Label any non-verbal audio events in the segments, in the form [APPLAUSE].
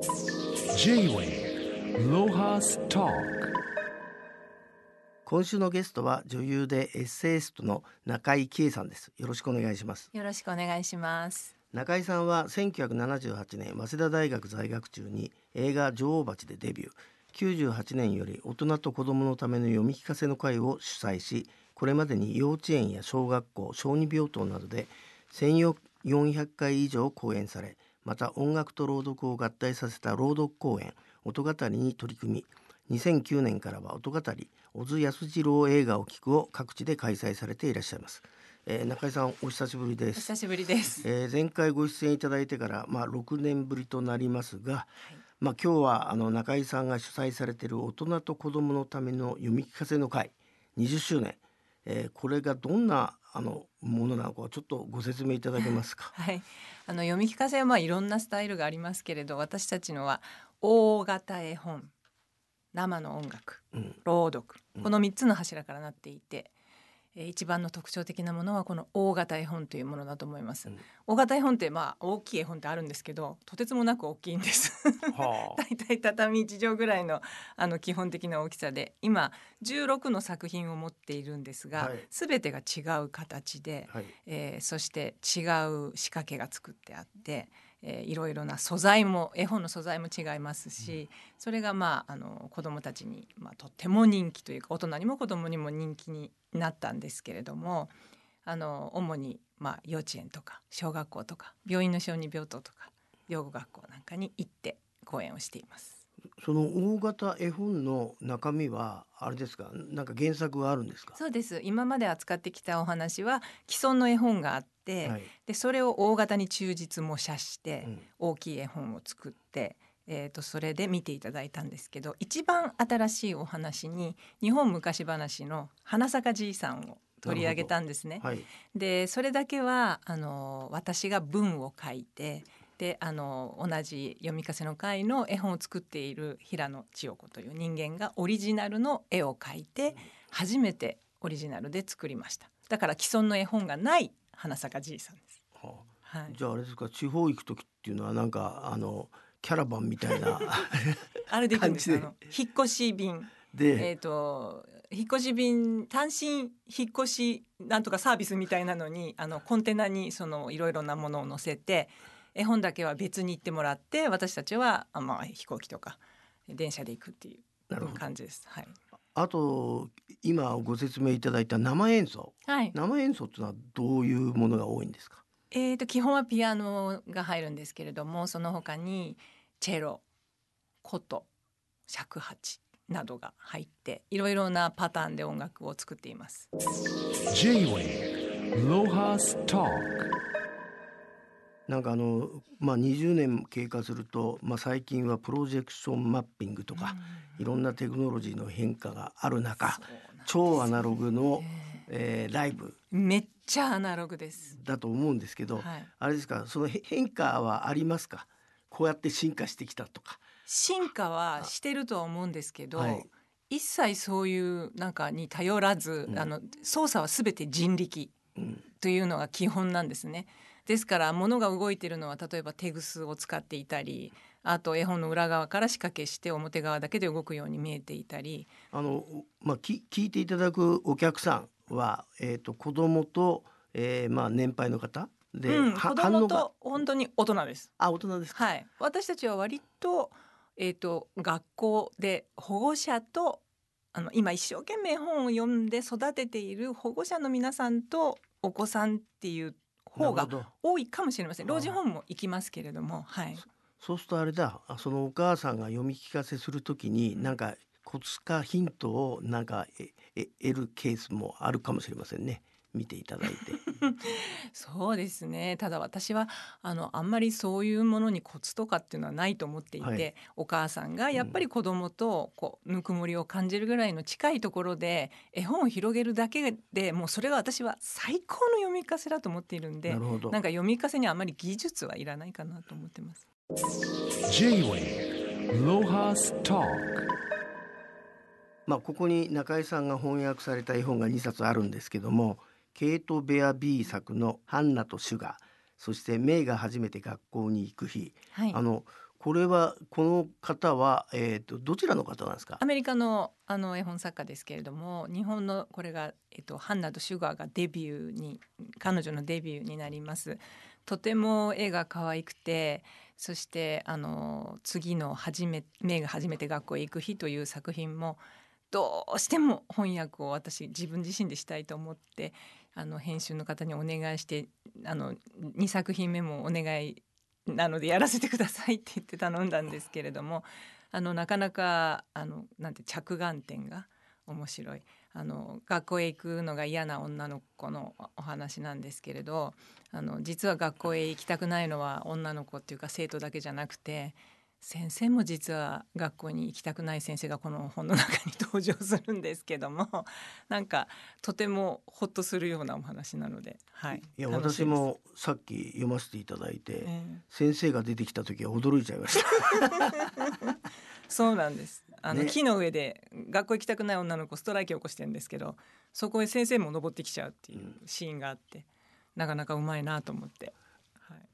J-Way ロハスト今週のゲストは女優でエッセイストの中井貴恵さんです。よろしくお願いします。よろしくお願いします。中井さんは1978年早稲田大学在学中に映画女王蜂でデビュー。98年より大人と子供のための読み聞かせの会を主催しこれまでに幼稚園や小学校小児病棟などで1400回以上講演されまた音楽と朗読を合体させた朗読公演音語りに取り組み2009年からは音語り小津安二郎映画を聞くを各地で開催されていらっしゃいます、えー、中井さんお久しぶりです。お久しぶりです、えー、前回ご出演いただいてからまあ6年ぶりとなりますが、まあ今日はあの中井さんが主催されている大人と子どものための読み聞かせの会20周年、えー、これがどんなあのものなのかちょっとご説明いただけますか？[LAUGHS] はい、あの読み聞かせはまあいろんなスタイルがありますけれど、私たちのは大型絵本、生の音楽、うん。朗読、うん。この三つの柱からなっていて、えー一番の特徴的なものはこの大型絵本というものだと思います。うん大型絵本ってまあ大きい絵本ってあるんですけど、とてつもなく大きいんです。はあだいたい畳1畳ぐらいのあの基本的な大きさで今16の作品を持っているんですが、はい全てが違う形で、はいえーそして違う仕掛けが作ってあって、えーいろいろな素材も絵本の素材も違いますし、それがまああの子どもたちに、まあ、とっても人気というか大人にも子どもにも人気になったんですけれどもあの主に、まあ、幼稚園とか小学校とか病院の小児病棟とか養護学校なんかに行って講演をしています。その大型絵本の中身はあれですか？なんか原作があるんですか？そうです。今まで扱ってきたお話は既存の絵本があって、はい。でそれを大型に忠実模写して、うん。大きい絵本を作って、えー、とそれで見ていただいたんですけど一番新しいお話に日本昔話の花咲じいさんを取り上げたんですね。はい。でそれだけはあの私が文を書いてであの同じ読み聞かせの会の絵本を作っている平野千代子という人間がオリジナルの絵を描いて初めてオリジナルで作りました。だから既存の絵本がない花咲じいさんです。はあ。はい、じゃああれですか地方行く時っていうのはなんかあのキャラバンみたいな [LAUGHS] あれでいくんです。あ感の引っ越し便。で、えっ、と引っ越し便単身引っ越しなんとかサービスみたいなのにあのコンテナにそのいろいろなものを載せて絵本だけは別に行ってもらって私たちはあまあ飛行機とか電車で行くっていなるほどう感じです。はい。あと今ご説明いただいた生演奏はい。生演奏っていうのはどういうものが多いんですか？えっ、と基本はピアノが入るんですけれどもその他にチェロ、琴、尺八などが入っていろいろなパターンで音楽を作っています。J-Way ロハストなんかあのまあ20年経過するとまあ最近はプロジェクションマッピングとかいろんなテクノロジーの変化がある中そうなんです超アナログの、ええーライブ。ーめっちゃアナログです。だと思うんですけど、はい。あれですかそのへ変化はありますか？こうやって進化してきたとか。進化はしてるとは思うんですけど、はい。一切そういうなんかに頼らず、うん。あの操作はすべて人力うん。というのが基本なんですね。ですから物が動いているのは例えばテグスを使っていたりあと絵本の裏側から仕掛けして表側だけで動くように見えていたりあのまあき聞いていただくお客さんはえっ、と子供と、えー、まあ年配の方で、うん、は子供と本当に大人です。あ大人ですか？はい、私たちは割と,、えー、と学校で保護者とあの今一生懸命本を読んで育てている保護者の皆さんとお子さんっていう方が多いかもしれません。老人ホームも行きますけれども、はい、そうするとあれだ。あそのお母さんが読み聞かせするときになんかコツかヒントをなんかええ得るケースもあるかもしれませんね見ていただいて。[LAUGHS] そうですね。ただ私はあのあんまりそういうものにコツとかっていうのはないと思っていて、はい。お母さんがやっぱり子供とこうぬくもりを感じるぐらいの近いところで絵本を広げるだけでもうそれが私は最高の読み聞かせだと思っているんでなるほど。なんか読み聞かせにはあまり技術はいらないかなと思ってます。まあここに中井さんが翻訳された絵本が2冊あるんですけどもケイト・ベア・ビー作の「ハンナとシュガー」そして「メイが初めて学校に行く日」はい。あのこれはこの方はえっ、とどちらの方なんですか？ア。メリカのあの絵本作家ですけれども日本のこれが、えっと、ハンナとシュガーがデビューに彼女のデビューになります。とても絵が可愛くてそしてあの次の初め「メイが初めて学校へ行く日」という作品もどうしても翻訳を私自分自身でしたいと思ってあの編集の方にお願いしてあの2作品目もお願いなのでやらせてくださいって言って頼んだんですけれどもあのなかなかあのなんて着眼点が面白い。あの学校へ行くのが嫌な女の子のお話なんですけれどあの実は学校へ行きたくないのは女の子っていうか生徒だけじゃなくて先生も実は学校に行きたくない先生がこの本の中に登場するんですけども [LAUGHS] なんかとてもほっとするようなお話なので、はい、いや私もさっき読ませていただいて、ええ先生が出てきた時は驚いちゃいました。[LAUGHS] そうなんです。あの、ね木の上で学校行きたくない女の子ストライキを起こしてるんですけど、そこへ先生も登ってきちゃうっていうシーンがあって、なかなかうまいなと思って。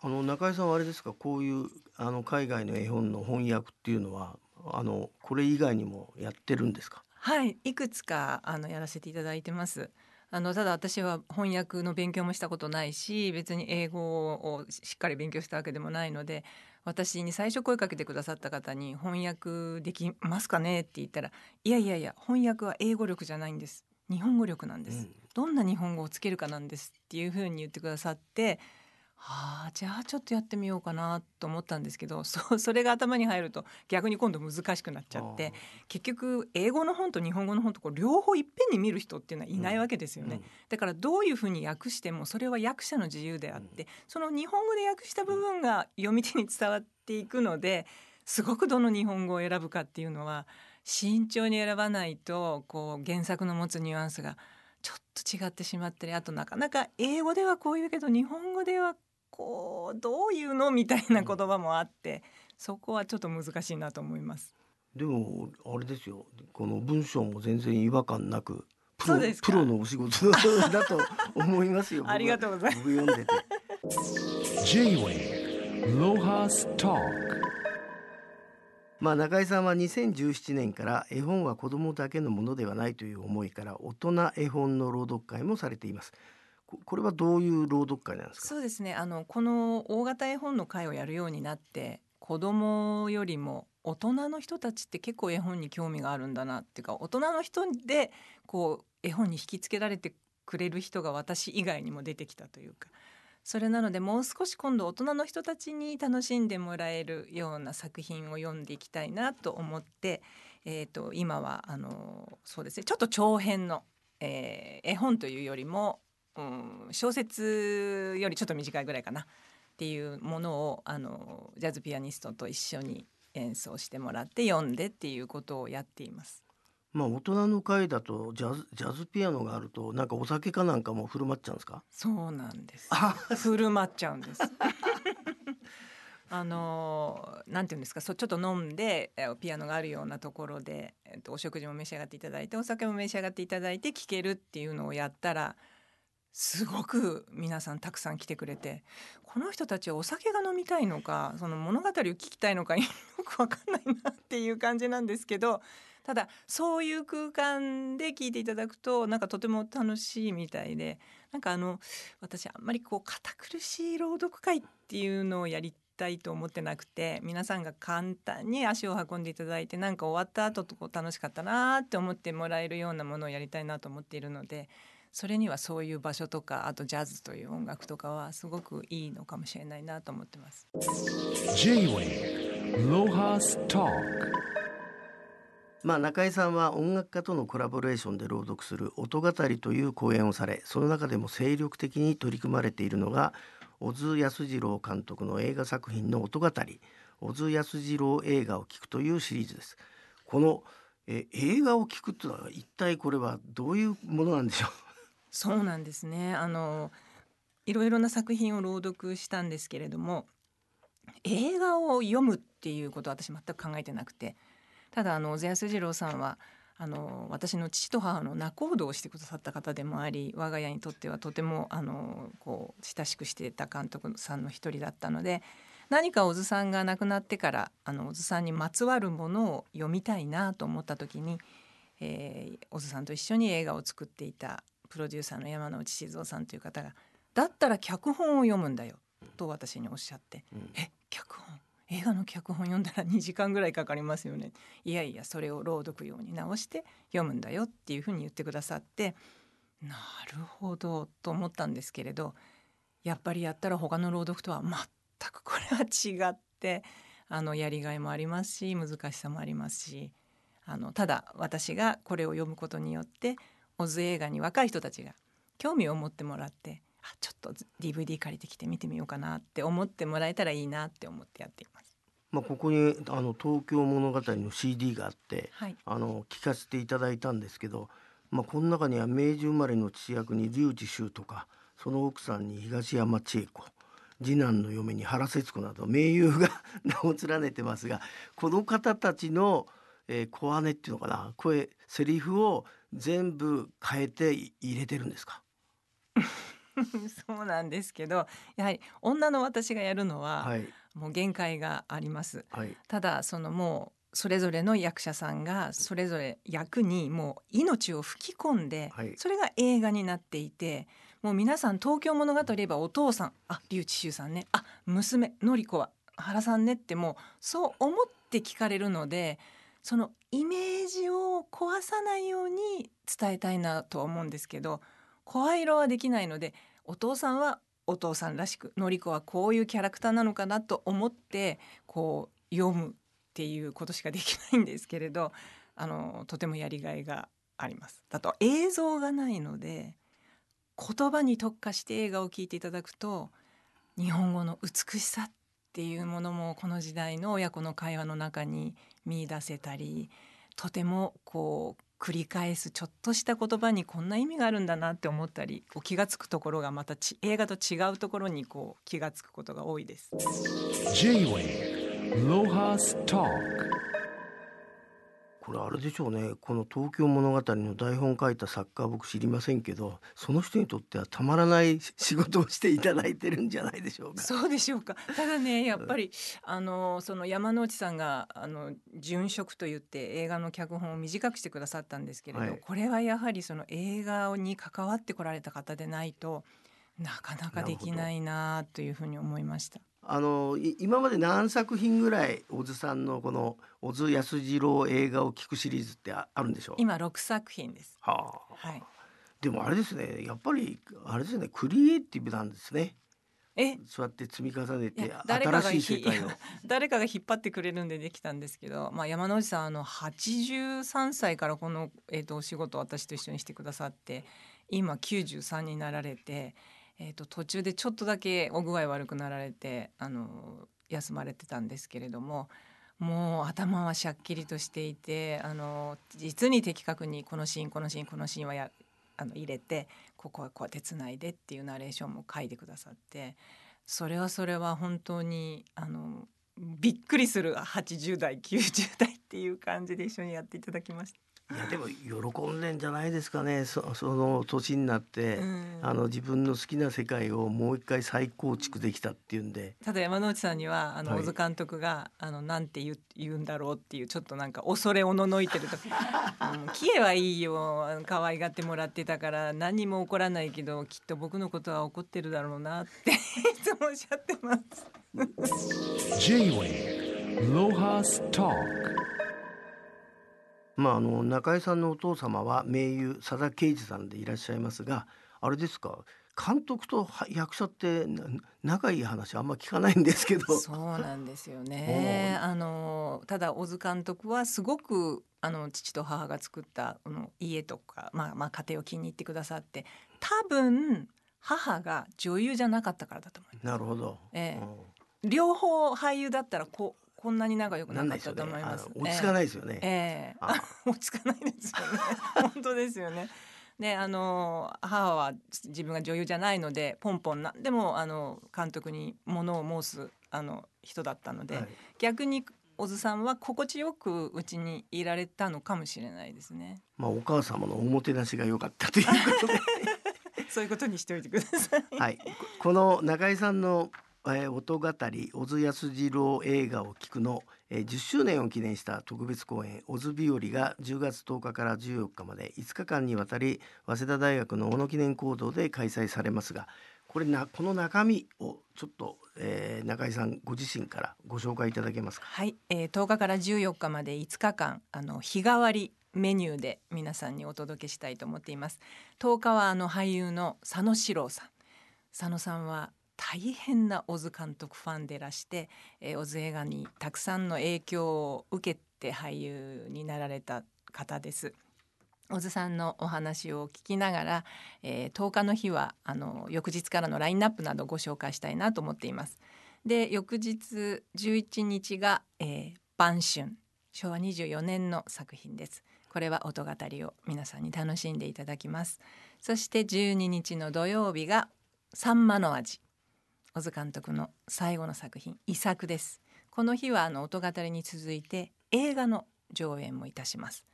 はい。あの中井さんはあれですか？こういうあの海外の絵本の翻訳っていうのはあのこれ以外にもやってるんですか？はい、いくつかあのやらせていただいてます。あのただ私は翻訳の勉強もしたことないし別に英語をしっかり勉強したわけでもないので私に最初声かけてくださった方に「翻訳できますかね?」って言ったら「いやいやいや翻訳は英語力じゃないんです日本語力なんです、うんどんな日本語をつけるかなんです」っていうふうに言ってくださってはあじゃあちょっとやってみようかなと思ったんですけどそ [LAUGHS] それが頭に入ると逆に今度難しくなっちゃって結局英語の本と日本語の本とこう両方いっぺんに見る人っていうのはいないわけですよね、うんだからどういうふうに訳してもそれは訳者の自由であって、その日本語で訳した部分が読み手に伝わっていくのですごくどの日本語を選ぶかっていうのは慎重に選ばないとこう原作の持つニュアンスがちょっと違ってしまったりあとなかなか英語ではこう言うけど日本語ではこうどういうの？みたいな言葉もあってそこはちょっと難しいなと思います。でもあれですよこの文章も全然違和感なくプロプロのお仕事だと思いますよ。[LAUGHS] ありがとうございます僕読んでて。まあ中井さんは2017年から絵本は子供だけのものではないという思いから大人絵本の朗読会もされています。これはどういう朗読会なんですか？そうですね。あのこの大型絵本の会をやるようになって子供よりも大人の人たちって結構絵本に興味があるんだなっていうか大人の人でこう絵本に引きつけられてくれる人が私以外にも出てきたというか。それなのでもう少し今度大人の人たちに楽しんでもらえるような作品を読んでいきたいなと思って、えー、と今はあのそうですね。ちょっと長編の、えー絵本というよりもうん、小説よりちょっと短いぐらいかなっていうものをあのジャズピアニストと一緒に演奏してもらって読んでっていうことをやっています。まあ大人の会だとジャズジャズピアノがあるとなんかお酒かなんかも振る舞っちゃうんですか？そうなんです。あ振る舞っちゃうんです。[LAUGHS] あのなんていうんですか？そうちょっと飲んでえピアノがあるようなところで、えっと、お食事も召し上がっていただいてお酒も召し上がっていただいて聴けるっていうのをやったらすごく皆さんたくさん来てくれてこの人たちはお酒が飲みたいのかその物語を聞きたいのかよくわかんないなっていう感じなんですけどただそういう空間で聞いていただくとなんかとても楽しいみたいでなんかあの私あんまりこう堅苦しい朗読会っていうのをやりたいと思ってなくて皆さんが簡単に足を運んでいただいてなんか終わった後とこう楽しかったなって思ってもらえるようなものをやりたいなと思っているのでそれにはそういう場所とかあとジャズという音楽とかはすごくいいのかもしれないなと思ってます。J-Way Lohas Talk まあ中井さんは音楽家とのコラボレーションで朗読する音語りという講演をされその中でも精力的に取り組まれているのが小津安二郎監督の映画作品の音語り小津安二郎映画を聞くというシリーズです。このえ映画を聞くというのは一体これはどういうものなんでしょう？そうなんですね。あのいろいろな作品を朗読したんですけれども映画を読むっていうことは私全く考えてなくてただあの小津安二郎さんはあの私の父と母の仲人をしてくださった方でもあり我が家にとってはとてもあのこう親しくしていた監督さんの一人だったので何か小津さんが亡くなってからあの小津さんにまつわるものを読みたいなと思った時に、えー、小津さんと一緒に映画を作っていたプロデューサーの山内静夫さんという方が「だったら脚本を読むんだよ」と私におっしゃって「うん、え脚本？映画の脚本読んだら2時間ぐらいかかりますよねいやいやそれを朗読用に直して読むんだよっていうふうに言ってくださってなるほどと思ったんですけれどやっぱりやったら他の朗読とは全くこれは違ってあのやりがいもありますし難しさもありますしあのただ私がこれを読むことによってオズ映画に若い人たちが興味を持ってもらってあちょっと DVD 借りてきて見てみようかなって思ってもらえたらいいなって思ってやっています。まあ、ここにあの東京物語の CD があって、はい、あの聞かせていただいたんですけど、まあ、この中には明治生まれの父役に龍智秀とかその奥さんに東山千恵子次男の嫁に原節子など名優が [LAUGHS] 名を連ねてますがこの方たちの、えー、小姉っていうのかな声セリフを全部変えて入れてるんですか？[LAUGHS] そうなんですけどやはり女の私がやるのは、はい、もう限界があります、はい、ただそのもうそれぞれの役者さんがそれぞれ役にもう命を吹き込んで、はい、それが映画になっていてもう皆さん東京物語といえばお父さんあ笠智秀さんねあ娘典子は原さんねってもうそう思って聞かれるのでそのイメージを壊さないように伝えたいなとは思うんですけど声色はできないのでお父さんはお父さんらしくのりこはこういうキャラクターなのかなと思ってこう読むっていうことしかできないんですけれどあのとてもやりがいがあります。だと映像がないので言葉に特化して映画を聞いていただくと日本語の美しさっっていうものもこの時代の親子の会話の中に見出せたりとてもこう繰り返すちょっとした言葉にこんな意味があるんだなって思ったりこう気が付くところがまたち映画と違うところにこう気が付くことが多いです。J-Way ロハスタこれあれでしょうねこの「東京物語」の台本書いた作家は僕知りませんけどその人にとってはたまらない [LAUGHS] 仕事をしていただいてるんじゃないでしょうか。そうでしょうかただねやっぱりあのその山之内さんがあの殉職と言って映画の脚本を短くしてくださったんですけれど、はい、これはやはりその映画に関わってこられた方でないとなかなかできないなというふうに思いました。あの今まで何作品ぐらい小津さんのこの小津安二郎映画を聞くシリーズってあるんでしょう？今六作品です。はあ、はい。でもあれですねやっぱりあれですねクリエイティブなんですね。え？そうやって積み重ねて新しい世界を [LAUGHS] 誰かが引っ張ってくれるんでできたんですけど、まあ、山之内さんあの83歳からこの、えーと、お仕事を私と一緒にしてくださって今93になられてえーと、途中でちょっとだけお具合悪くなられてあの休まれてたんですけれどももう頭はしゃっきりとしていてあの実に的確にこのシーンこのシーンこのシーンはやあの入れてここはこうやってつないでっていうナレーションも書いてくださってそれはそれは本当にあのびっくりする80代90代っていう感じで一緒にやっていただきました。いやでも喜んでんじゃないですかね。そその年になって、うん、あの自分の好きな世界をもう一回再構築できたっていうんで。ただ山之内さんにはあの、小津監督があのなんて言言うんだろうっていうちょっとなんか恐れおののいてると「[LAUGHS] うん、キエはいいよ可愛がってもらってたから何も起こらないけどきっと僕のことは怒ってるだろうな」っていつもおっしゃってます。J-Way ロハスターまあ、あの中井さんのお父様は名優佐田啓二さんでいらっしゃいますがあれですか監督と役者って仲いい話あんま聞かないんですけど。そうなんですよね。[LAUGHS] あのただ小津監督はすごくあの父と母が作ったあの家とか、まあ、まあ家庭を気に入ってくださって多分母が女優じゃなかったからだと思います。なるほど、ええ、両方俳優だったらこうこんなに仲良くなかったと思います。落ち着かないですよね。ええー、落ち着かないですよね。[LAUGHS] 本当ですよね。であの母は自分が女優じゃないのでポンポンなでもあの監督にものを申すあの人だったので、はい、逆に小津さんは心地よくうちにいられたのかもしれないですね。まあお母様のおもてなしが良かったということで [LAUGHS] そういうことにしておいてください。はい、この中井さんのえー音語り小津安二郎映画を聞くの、えー10周年を記念した特別公演小津日和が10月10日から14日まで5日間にわたり早稲田大学の小野記念講堂で開催されますがこれなこの中身をちょっと、えー中井さんご自身からご紹介いただけますか？はい、えー、10日から14日まで5日間あの日替わりメニューで皆さんにお届けしたいと思っています10日はあの俳優の佐野史郎さん佐野さんは大変な小津監督ファンでらして、えー、小津映画にたくさんの影響を受けて俳優になられた方です。小津さんのお話を聞きながら、えー、10日の日はあの翌日からのラインナップなどご紹介したいなと思っています。で翌日11日が、えー、晩春昭和24年の作品です。これは音語りを皆さんに楽しんでいただきます。そして12日の土曜日がサンマの味。小津監督の最後の作品遺作です。この日はあの音語りに続いて映画の上演もいたします。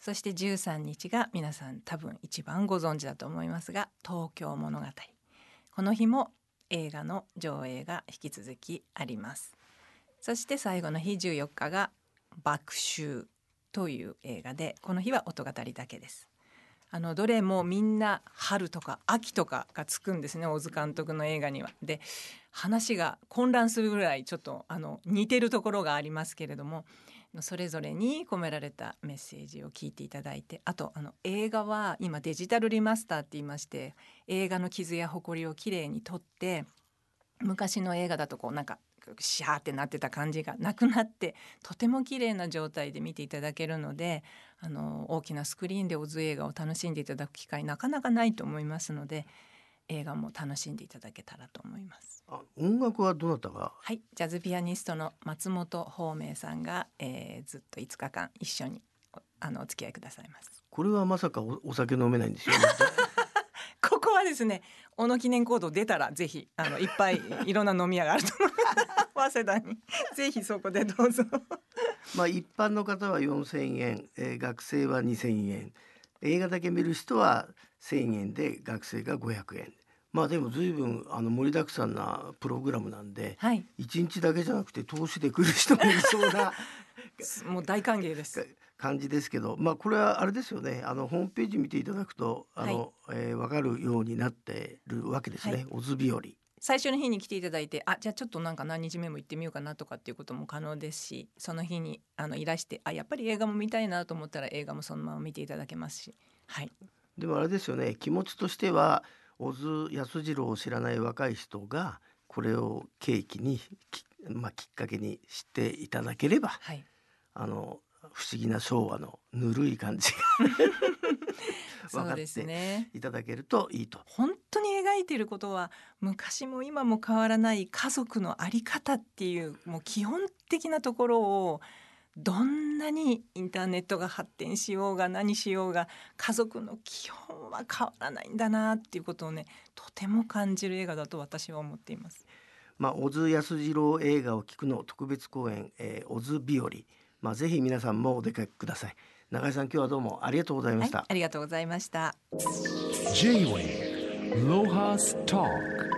そして13日が皆さん多分一番ご存知だと思いますが東京物語。この日も映画の上映が引き続きあります。そして最後の日14日が爆秋という映画でこの日は音語りだけです。あのどれもみんな春とか秋とかがつくんですね小津監督の映画には。で話が混乱するぐらいちょっとあの似てるところがありますけれどもそれぞれに込められたメッセージを聞いていただいてあとあの映画は今デジタルリマスターって言いまして映画の傷や埃をきれいに取って昔の映画だとこうなんかシャーってなってた感じがなくなってとても綺麗な状態で見ていただけるのであの大きなスクリーンでオズ映画を楽しんでいただく機会なかなかないと思いますので映画も楽しんでいただけたらと思います。あ音楽はどなたがはい、ジャズピアニストの松本芳明さんが、えー、ずっと5日間一緒におあのお付き合いくださいます。これはまさかおお酒飲めないんですよね。[LAUGHS] はですね、小野記念コード出たらぜひあのいっぱいいろんな飲み屋があると思います。早稲田に [LAUGHS] ぜひそこでどうぞ。[LAUGHS] まあ一般の方は4,000円、えー学生は2,000円映画だけ見る人は1,000円で学生が500円まあでも随分あの盛りだくさんなプログラムなんではい、1日だけじゃなくて投資で来る人もいそうな [LAUGHS] もう大歓迎です。感じですけどまあこれはあれですよね。あのホームページ見ていただくとあの、えーわかるようになってるわけですね、はい。オズ日和。最初の日に来ていただいてあじゃあちょっとなんか何日目も行ってみようかなとかっていうことも可能ですしその日にあのいらしてあやっぱり映画も見たいなと思ったら映画もそのまま見ていただけますし。はい。でもあれですよね。気持ちとしては小津安二郎を知らない若い人がこれを契機にき,、まあ、きっかけに知っていただければはい。あの不思議な昭和のぬるい感じが [LAUGHS] 分かってねいただけるといいと。本当に描いていることは昔も今も変わらない家族の在り方っていうもう基本的なところをどんなにインターネットが発展しようが何しようが家族の基本は変わらないんだなっていうことをねとても感じる映画だと私は思っています。まあ、小津安二郎映画を聞くの特別公演、えー、小津日和、まあ、ぜひ皆さんもお出かけください。中井さん今日はどうもありがとうございました。はい、ありがとうございました。J-Wave Lohas Talk